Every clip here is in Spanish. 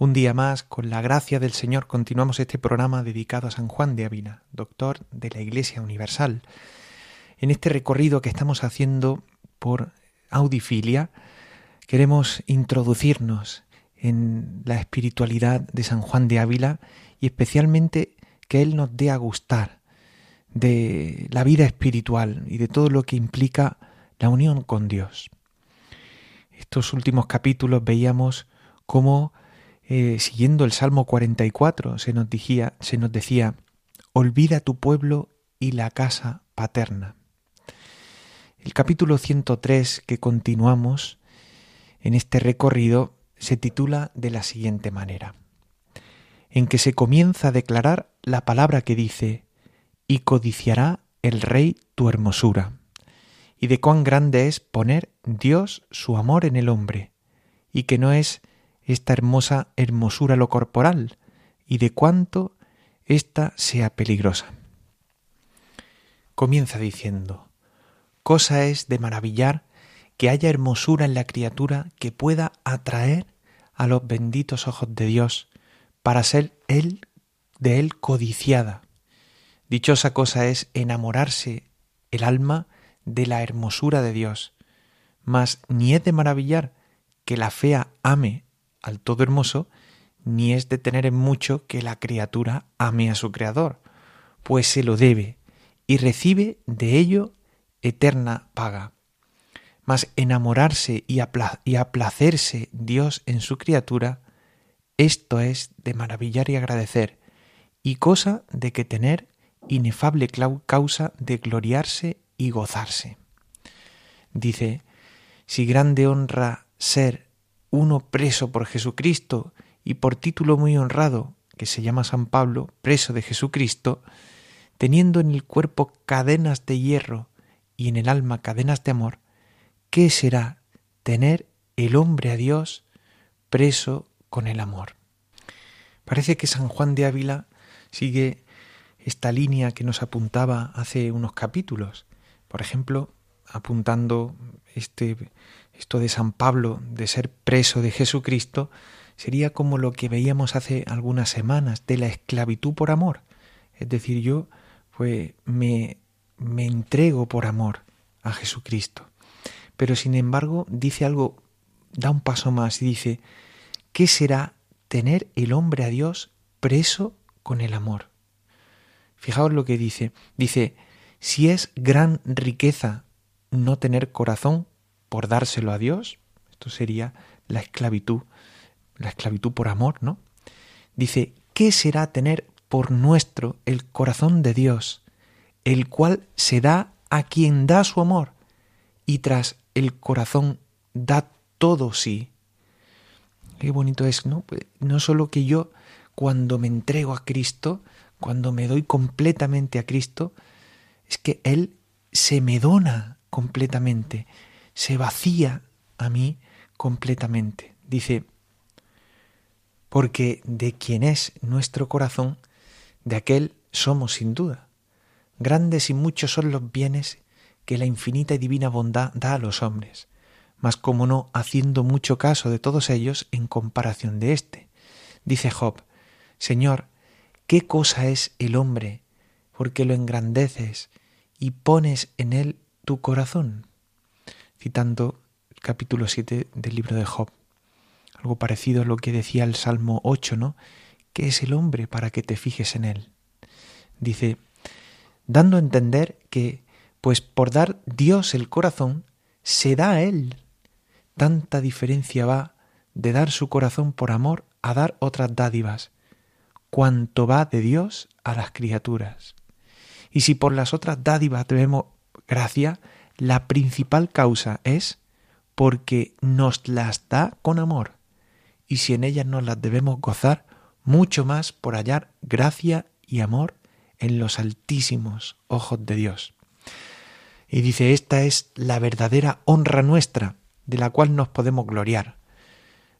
Un día más, con la gracia del Señor, continuamos este programa dedicado a San Juan de Ávila, doctor de la Iglesia Universal. En este recorrido que estamos haciendo por Audifilia, queremos introducirnos en la espiritualidad de San Juan de Ávila y especialmente que Él nos dé a gustar de la vida espiritual y de todo lo que implica la unión con Dios. Estos últimos capítulos veíamos cómo eh, siguiendo el Salmo 44, se nos, se nos decía, olvida tu pueblo y la casa paterna. El capítulo 103 que continuamos en este recorrido se titula de la siguiente manera, en que se comienza a declarar la palabra que dice, y codiciará el rey tu hermosura, y de cuán grande es poner Dios su amor en el hombre, y que no es esta hermosa hermosura lo corporal y de cuánto ésta sea peligrosa. Comienza diciendo, cosa es de maravillar que haya hermosura en la criatura que pueda atraer a los benditos ojos de Dios para ser él de él codiciada. Dichosa cosa es enamorarse el alma de la hermosura de Dios, mas ni es de maravillar que la fea ame al todo hermoso, ni es de tener en mucho que la criatura ame a su Creador, pues se lo debe y recibe de ello eterna paga. Mas enamorarse y, y aplacerse Dios en su criatura, esto es de maravillar y agradecer, y cosa de que tener inefable causa de gloriarse y gozarse. Dice, si grande honra ser uno preso por Jesucristo y por título muy honrado, que se llama San Pablo, preso de Jesucristo, teniendo en el cuerpo cadenas de hierro y en el alma cadenas de amor, ¿qué será tener el hombre a Dios preso con el amor? Parece que San Juan de Ávila sigue esta línea que nos apuntaba hace unos capítulos. Por ejemplo, apuntando este esto de San Pablo, de ser preso de Jesucristo, sería como lo que veíamos hace algunas semanas, de la esclavitud por amor. Es decir, yo pues me, me entrego por amor a Jesucristo. Pero sin embargo dice algo, da un paso más y dice, ¿qué será tener el hombre a Dios preso con el amor? Fijaos lo que dice. Dice, si es gran riqueza no tener corazón, por dárselo a Dios, esto sería la esclavitud, la esclavitud por amor, ¿no? Dice, ¿qué será tener por nuestro el corazón de Dios, el cual se da a quien da su amor, y tras el corazón da todo sí? Qué bonito es, ¿no? Pues, no solo que yo, cuando me entrego a Cristo, cuando me doy completamente a Cristo, es que Él se me dona completamente se vacía a mí completamente. Dice, porque de quien es nuestro corazón, de aquel somos sin duda. Grandes y muchos son los bienes que la infinita y divina bondad da a los hombres, mas como no haciendo mucho caso de todos ellos en comparación de éste. Dice Job, Señor, ¿qué cosa es el hombre? Porque lo engrandeces y pones en él tu corazón citando el capítulo 7 del libro de Job. Algo parecido a lo que decía el Salmo 8, ¿no? ¿Qué es el hombre para que te fijes en él? Dice, dando a entender que, pues por dar Dios el corazón, se da a él. Tanta diferencia va de dar su corazón por amor a dar otras dádivas, cuanto va de Dios a las criaturas. Y si por las otras dádivas debemos gracia, la principal causa es porque nos las da con amor y si en ellas nos las debemos gozar, mucho más por hallar gracia y amor en los altísimos ojos de Dios. Y dice, esta es la verdadera honra nuestra, de la cual nos podemos gloriar.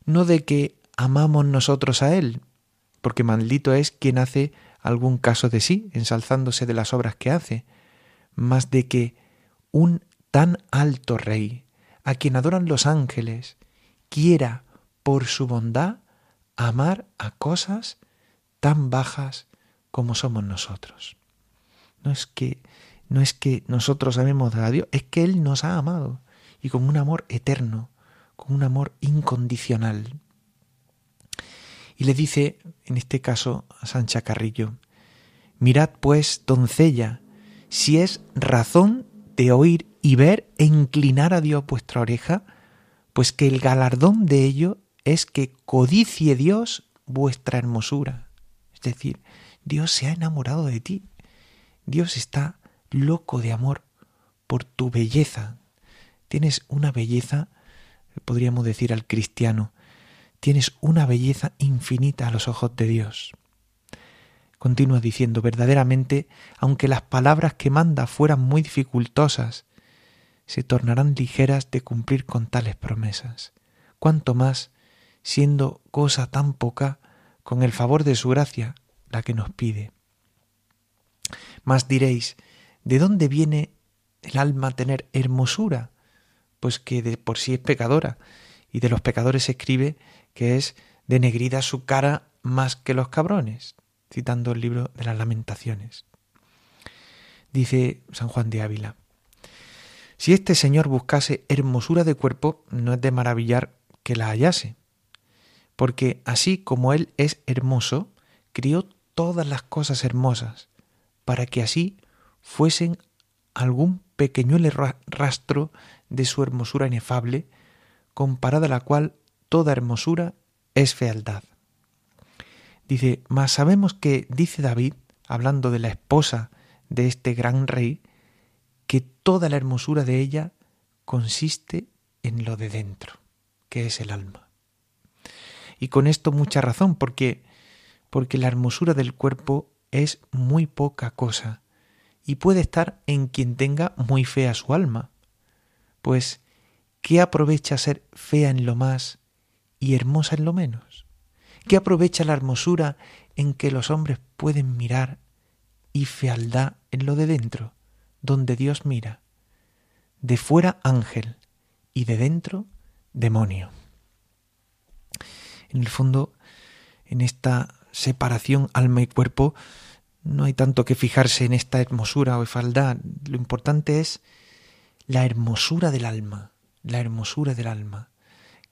No de que amamos nosotros a Él, porque maldito es quien hace algún caso de sí, ensalzándose de las obras que hace, mas de que un tan alto Rey, a quien adoran los ángeles, quiera, por su bondad, amar a cosas tan bajas como somos nosotros. No es que no es que nosotros amemos a Dios, es que Él nos ha amado y con un amor eterno, con un amor incondicional. Y le dice, en este caso, a Sancha Carrillo, mirad pues, doncella, si es razón de oír y ver e inclinar a Dios vuestra oreja, pues que el galardón de ello es que codicie Dios vuestra hermosura. Es decir, Dios se ha enamorado de ti. Dios está loco de amor por tu belleza. Tienes una belleza, podríamos decir al cristiano, tienes una belleza infinita a los ojos de Dios. Continúa diciendo, verdaderamente, aunque las palabras que manda fueran muy dificultosas, se tornarán ligeras de cumplir con tales promesas. Cuanto más, siendo cosa tan poca, con el favor de su gracia, la que nos pide. Mas diréis, ¿De dónde viene el alma tener hermosura? Pues que de por sí es pecadora, y de los pecadores se escribe que es denegrida su cara más que los cabrones, citando el libro de las lamentaciones. Dice San Juan de Ávila, si este señor buscase hermosura de cuerpo, no es de maravillar que la hallase, porque así como él es hermoso, crió todas las cosas hermosas, para que así fuesen algún pequeñuelo rastro de su hermosura inefable, comparada a la cual toda hermosura es fealdad. Dice, mas sabemos que, dice David, hablando de la esposa de este gran rey, que toda la hermosura de ella consiste en lo de dentro, que es el alma. Y con esto mucha razón, porque porque la hermosura del cuerpo es muy poca cosa y puede estar en quien tenga muy fea su alma. Pues, ¿qué aprovecha ser fea en lo más y hermosa en lo menos? ¿Qué aprovecha la hermosura en que los hombres pueden mirar y fealdad en lo de dentro, donde Dios mira? De fuera ángel y de dentro demonio. En el fondo, en esta separación alma y cuerpo, no hay tanto que fijarse en esta hermosura o falda. Lo importante es la hermosura del alma, la hermosura del alma,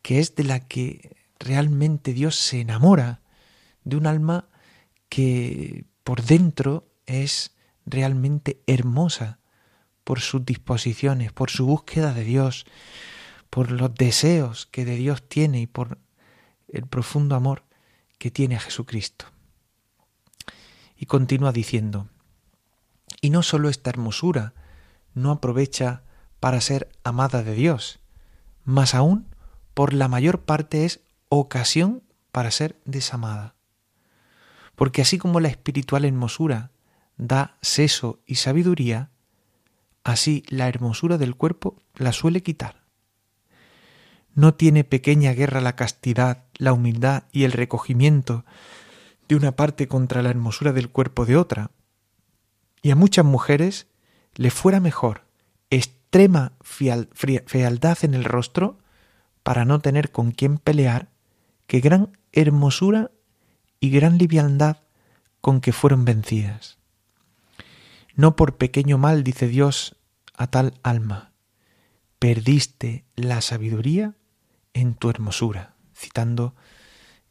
que es de la que realmente Dios se enamora, de un alma que por dentro es realmente hermosa por sus disposiciones, por su búsqueda de Dios, por los deseos que de Dios tiene y por el profundo amor que tiene a Jesucristo. Y continúa diciendo, y no sólo esta hermosura no aprovecha para ser amada de Dios, más aún por la mayor parte es ocasión para ser desamada. Porque así como la espiritual hermosura da seso y sabiduría, así la hermosura del cuerpo la suele quitar. No tiene pequeña guerra la castidad, la humildad y el recogimiento de una parte contra la hermosura del cuerpo de otra, y a muchas mujeres le fuera mejor extrema fealdad en el rostro para no tener con quién pelear que gran hermosura y gran liviandad con que fueron vencidas. No por pequeño mal, dice Dios a tal alma, perdiste la sabiduría en tu hermosura, citando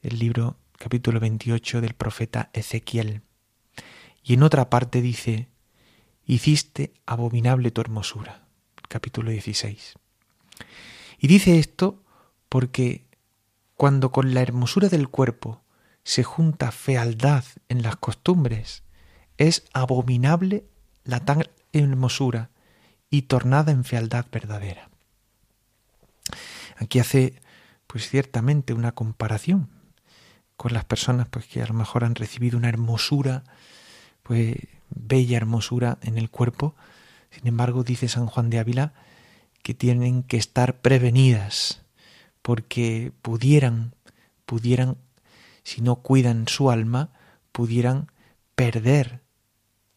el libro capítulo 28 del profeta Ezequiel. Y en otra parte dice, hiciste abominable tu hermosura, capítulo 16. Y dice esto porque cuando con la hermosura del cuerpo se junta fealdad en las costumbres, es abominable la tal hermosura y tornada en fealdad verdadera. Aquí hace pues ciertamente una comparación con las personas pues que a lo mejor han recibido una hermosura, pues bella hermosura en el cuerpo. Sin embargo, dice San Juan de Ávila que tienen que estar prevenidas porque pudieran pudieran si no cuidan su alma, pudieran perder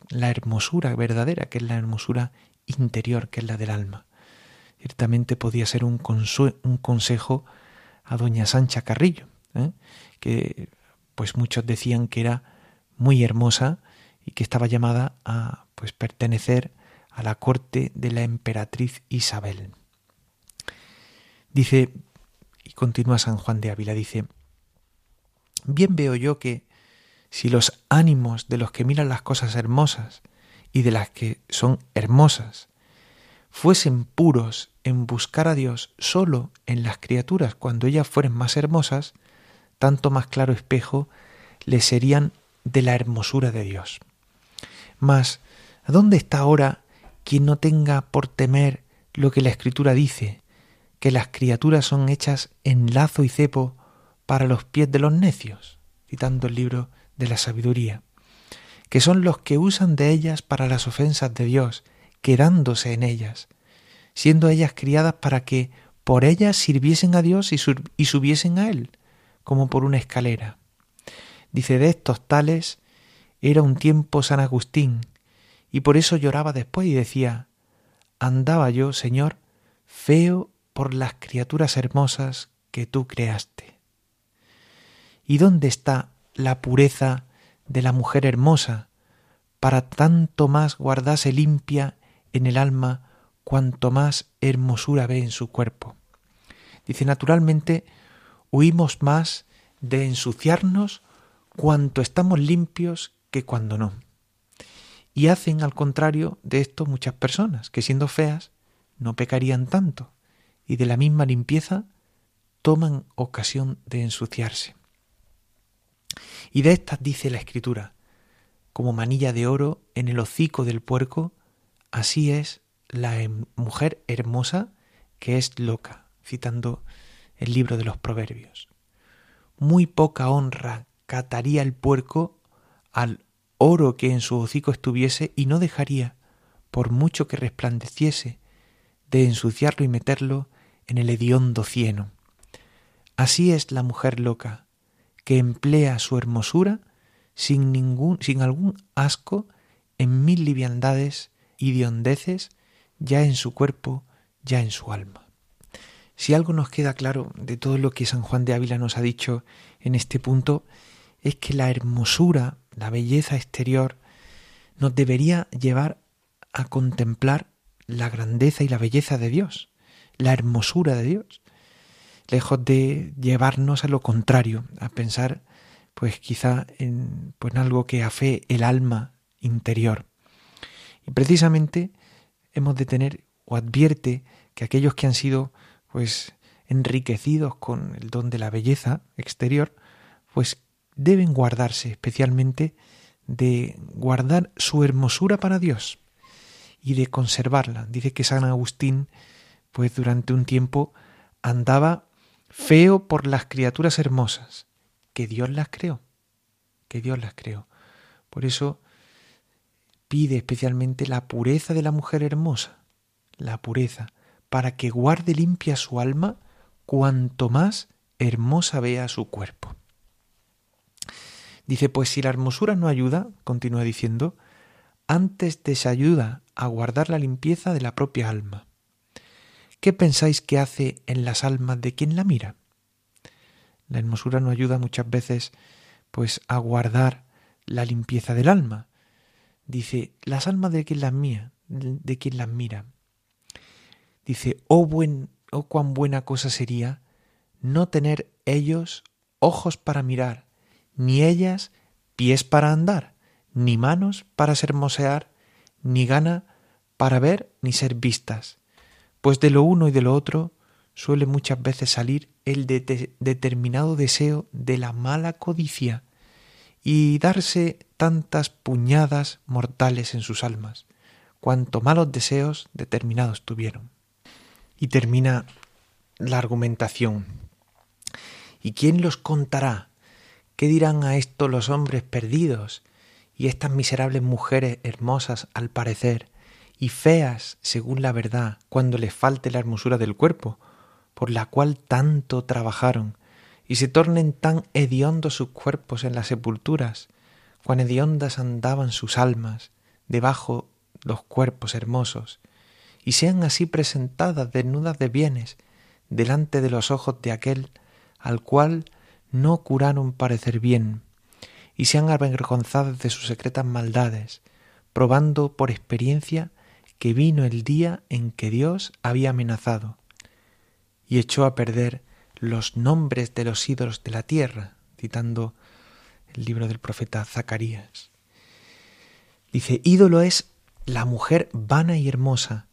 la hermosura verdadera, que es la hermosura interior, que es la del alma. Ciertamente podía ser un, consejo a doña Sancha Carrillo, ¿eh? que pues muchos decían que era muy hermosa y que estaba llamada a pues pertenecer a la corte de la emperatriz Isabel. Dice, y continúa San Juan de Ávila, dice, bien veo yo que si los ánimos de los que miran las cosas hermosas y de las que son hermosas fuesen puros en buscar a Dios solo en las criaturas cuando ellas fueren más hermosas, tanto más claro espejo le serían de la hermosura de Dios. Mas, ¿a dónde está ahora quien no tenga por temer lo que la Escritura dice, que las criaturas son hechas en lazo y cepo para los pies de los necios? citando el libro de la sabiduría, que son los que usan de ellas para las ofensas de Dios, quedándose en ellas, siendo ellas criadas para que por ellas sirviesen a Dios y, subiesen a Él, como por una escalera. Dice, de estos tales era un tiempo San Agustín, y por eso lloraba después y decía, andaba yo, Señor, feo por las criaturas hermosas que tú creaste. ¿Y dónde está la pureza de la mujer hermosa, para tanto más guardase limpia en el alma cuanto más hermosura ve en su cuerpo. Dice, naturalmente, huimos más de ensuciarnos cuanto estamos limpios que cuando no. Y hacen al contrario de esto muchas personas, que siendo feas no pecarían tanto, y de la misma limpieza toman ocasión de ensuciarse. Y de estas dice la Escritura, como manilla de oro en el hocico del puerco, así es la em, mujer hermosa que es loca, citando el libro de los Proverbios. Muy poca honra cataría el puerco al oro que en su hocico estuviese y no dejaría, por mucho que resplandeciese, de ensuciarlo y meterlo en el hediondo cieno. Así es la mujer loca, que emplea su hermosura sin ningún, sin algún asco en mil liviandades y diondeces, ya en su cuerpo, ya en su alma. Si algo nos queda claro de todo lo que San Juan de Ávila nos ha dicho en este punto, es que la hermosura, la belleza exterior, nos debería llevar a contemplar la grandeza y la belleza de Dios, la hermosura de Dios lejos de llevarnos a lo contrario, a pensar pues quizá en, pues, algo que afe el alma interior. Y precisamente hemos de tener o advierte que aquellos que han sido pues enriquecidos con el don de la belleza exterior, pues deben guardarse especialmente de guardar su hermosura para Dios y de conservarla. Dice que San Agustín, pues durante un tiempo andaba feo por las criaturas hermosas, que Dios las creó, que Dios las creó. Por eso pide especialmente la pureza de la mujer hermosa, la pureza, para que guarde limpia su alma cuanto más hermosa vea su cuerpo. Dice, pues si la hermosura no ayuda, continúa diciendo, antes desayuda a guardar la limpieza de la propia alma. ¿Qué pensáis que hace en las almas de quien la mira? La hermosura no ayuda muchas veces pues a guardar la limpieza del alma. Dice, las almas de quien las mía, de quien las mira. Dice, oh buen, oh cuán buena cosa sería no tener ellos ojos para mirar, ni ellas pies para andar, ni manos para sermosear, ni gana para ver ni ser vistas, pues de lo uno y de lo otro suele muchas veces salir el determinado deseo de la mala codicia y darse tantas puñadas mortales en sus almas, cuanto malos deseos determinados tuvieron. Y termina la argumentación. ¿Y quién los contará? ¿Qué dirán a esto los hombres perdidos y estas miserables mujeres hermosas al parecer y feas según la verdad cuando les falte la hermosura del cuerpo, por la cual tanto trabajaron, y se tornen tan hediondos sus cuerpos en las sepulturas, cuán hediondas andaban sus almas debajo los cuerpos hermosos, y sean así presentadas desnudas de bienes delante de los ojos de aquel al cual no curaron parecer bien, y sean avergonzadas de sus secretas maldades, probando por experiencia que vino el día en que Dios había amenazado, y echó a perder los nombres de los ídolos de la tierra, citando el libro del profeta Zacarías. Dice, ídolo es la mujer vana y hermosa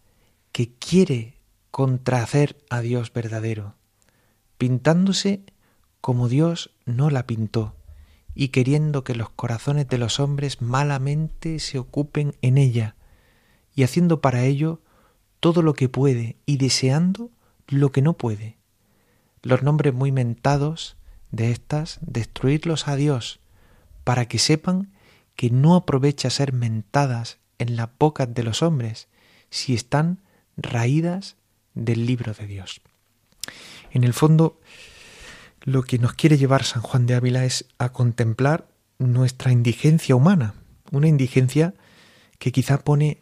que quiere contrahacer a Dios verdadero, pintándose como Dios no la pintó, y queriendo que los corazones de los hombres malamente se ocupen en ella, y haciendo para ello todo lo que puede y deseando lo que no puede. Los nombres muy mentados de estas, destruirlos a Dios, para que sepan que no aprovecha ser mentadas en la boca de los hombres, si están raídas del libro de Dios. En el fondo, lo que nos quiere llevar San Juan de Ávila es a contemplar nuestra indigencia humana, una indigencia que quizá pone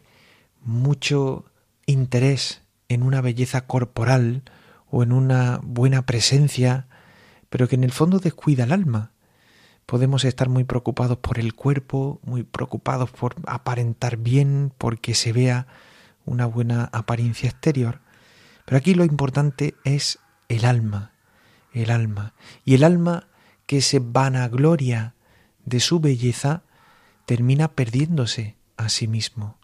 mucho interés en una belleza corporal o en una buena presencia, pero que en el fondo descuida el alma. Podemos estar muy preocupados por el cuerpo, muy preocupados por aparentar bien, porque se vea una buena apariencia exterior, pero aquí lo importante es el alma, el alma. Y el alma que se vanagloria de su belleza termina perdiéndose a sí mismo.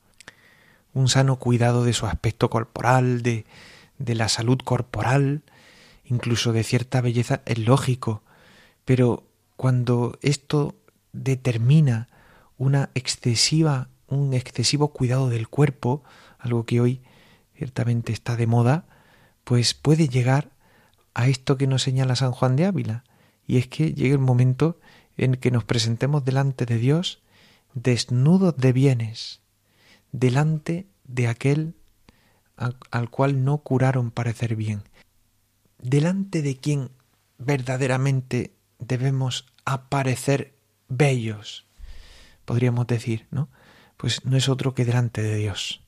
Un sano cuidado de su aspecto corporal, de, de la salud corporal, incluso de cierta belleza, es lógico, pero cuando esto determina una excesiva, un excesivo cuidado del cuerpo, algo que hoy ciertamente está de moda, pues puede llegar a esto que nos señala San Juan de Ávila, y es que llegue el momento en que nos presentemos delante de Dios desnudos de bienes, delante de aquel al, cual no curaron parecer bien, delante de quien verdaderamente debemos aparecer bellos, podríamos decir, ¿no? Pues no es otro que delante de Dios.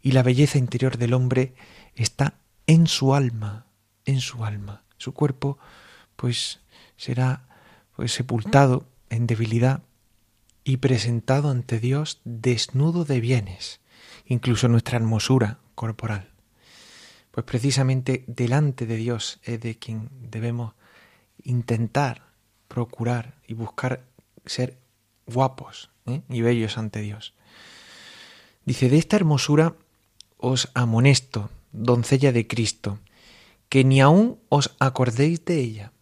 Y la belleza interior del hombre está en su alma, en su alma. Su cuerpo, pues, será pues, sepultado en debilidad y presentado ante Dios desnudo de bienes, incluso nuestra hermosura corporal. Pues precisamente delante de Dios es de quien debemos intentar procurar y buscar ser guapos ¿eh? y bellos ante Dios. Dice, de esta hermosura os amonesto, doncella de Cristo, que ni aun os acordéis de ella.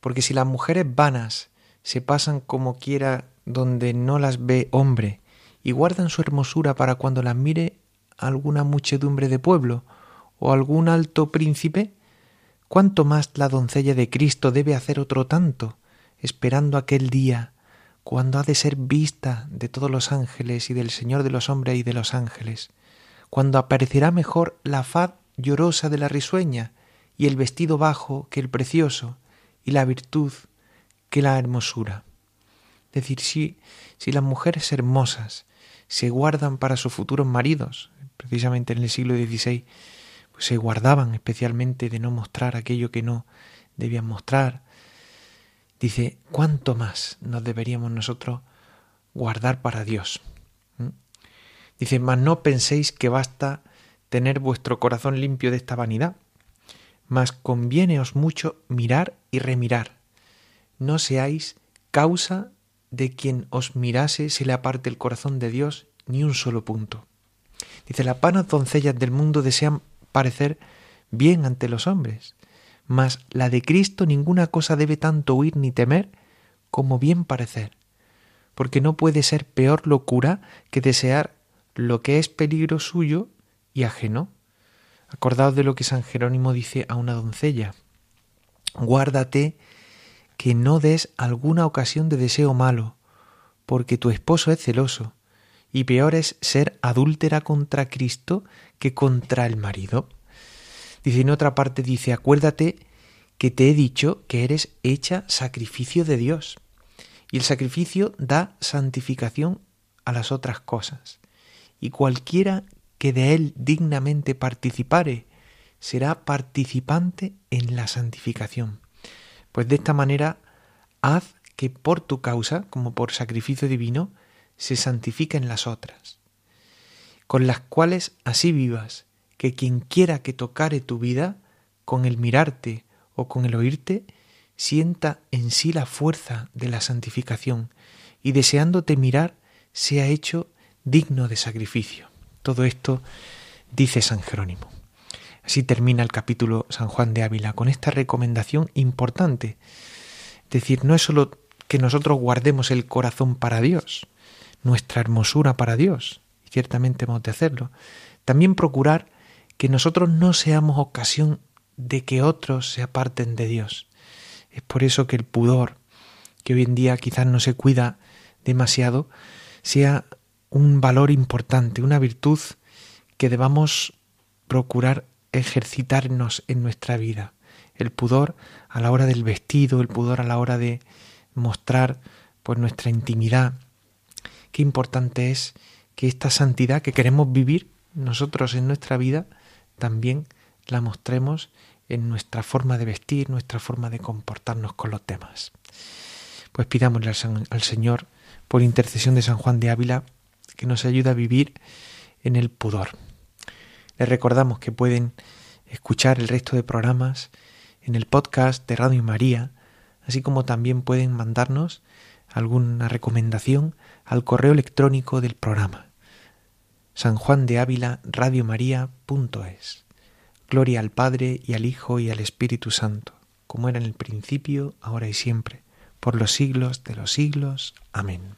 Porque si las mujeres vanas se pasan como quiera donde no las ve hombre, y guardan su hermosura para cuando las mire alguna muchedumbre de pueblo o algún alto príncipe, cuánto más la doncella de Cristo debe hacer otro tanto, esperando aquel día, cuando ha de ser vista de todos los ángeles y del Señor de los hombres y de los ángeles, cuando aparecerá mejor la faz llorosa de la risueña, y el vestido bajo que el precioso, y la virtud que la hermosura. Es decir, si, si las mujeres hermosas se guardan para sus futuros maridos, precisamente en el siglo XVI, pues se guardaban especialmente de no mostrar aquello que no debían mostrar. Dice, ¿cuánto más nos deberíamos nosotros guardar para Dios? ¿Mm? Dice, mas no penséis que basta tener vuestro corazón limpio de esta vanidad, mas convieneos mucho mirar y remirar. No seáis causa de quien os mirase se le aparte el corazón de Dios ni un solo punto. Dice, las vanas doncellas del mundo desean parecer bien ante los hombres, mas la de Cristo ninguna cosa debe tanto huir ni temer como bien parecer, porque no puede ser peor locura que desear lo que es peligro suyo y ajeno. Acordaos de lo que San Jerónimo dice a una doncella. Guárdate que no des alguna ocasión de deseo malo, porque tu esposo es celoso, y peor es ser adúltera contra Cristo que contra el marido. Dice en otra parte, dice, acuérdate que te he dicho que eres hecha sacrificio de Dios. Y el sacrificio da santificación a las otras cosas. Y cualquiera que de él dignamente participare, será participante en la santificación. Pues de esta manera, haz que por tu causa, como por sacrificio divino, se santifiquen las otras, con las cuales así vivas, que quien quiera que tocare tu vida, con el mirarte o con el oírte, sienta en sí la fuerza de la santificación y deseándote mirar, sea hecho digno de sacrificio. Todo esto dice San Jerónimo. Así termina el capítulo San Juan de Ávila con esta recomendación importante. Es decir, no es solo que nosotros guardemos el corazón para Dios, nuestra hermosura para Dios, y ciertamente hemos de hacerlo, también procurar que nosotros no seamos ocasión de que otros se aparten de Dios. Es por eso que el pudor, que hoy en día quizás no se cuida demasiado, sea un valor importante, una virtud que debamos procurar ejercitarnos en nuestra vida. El pudor a la hora del vestido, el pudor a la hora de mostrar pues nuestra intimidad. Qué importante es que esta santidad que queremos vivir nosotros en nuestra vida también la mostremos en nuestra forma de vestir, nuestra forma de comportarnos con los demás. Pues pidámosle al, al Señor, por intercesión de San Juan de Ávila, que nos ayude a vivir en el pudor. Les recordamos que pueden escuchar el resto de programas en el podcast de Radio María, así como también pueden mandarnos alguna recomendación al correo electrónico del programa San Juan de Ávila radiomaria.es. Gloria al Padre y al Hijo y al Espíritu Santo, como era en el principio, ahora y siempre, por los siglos de los siglos. Amén.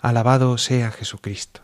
Alabado sea Jesucristo.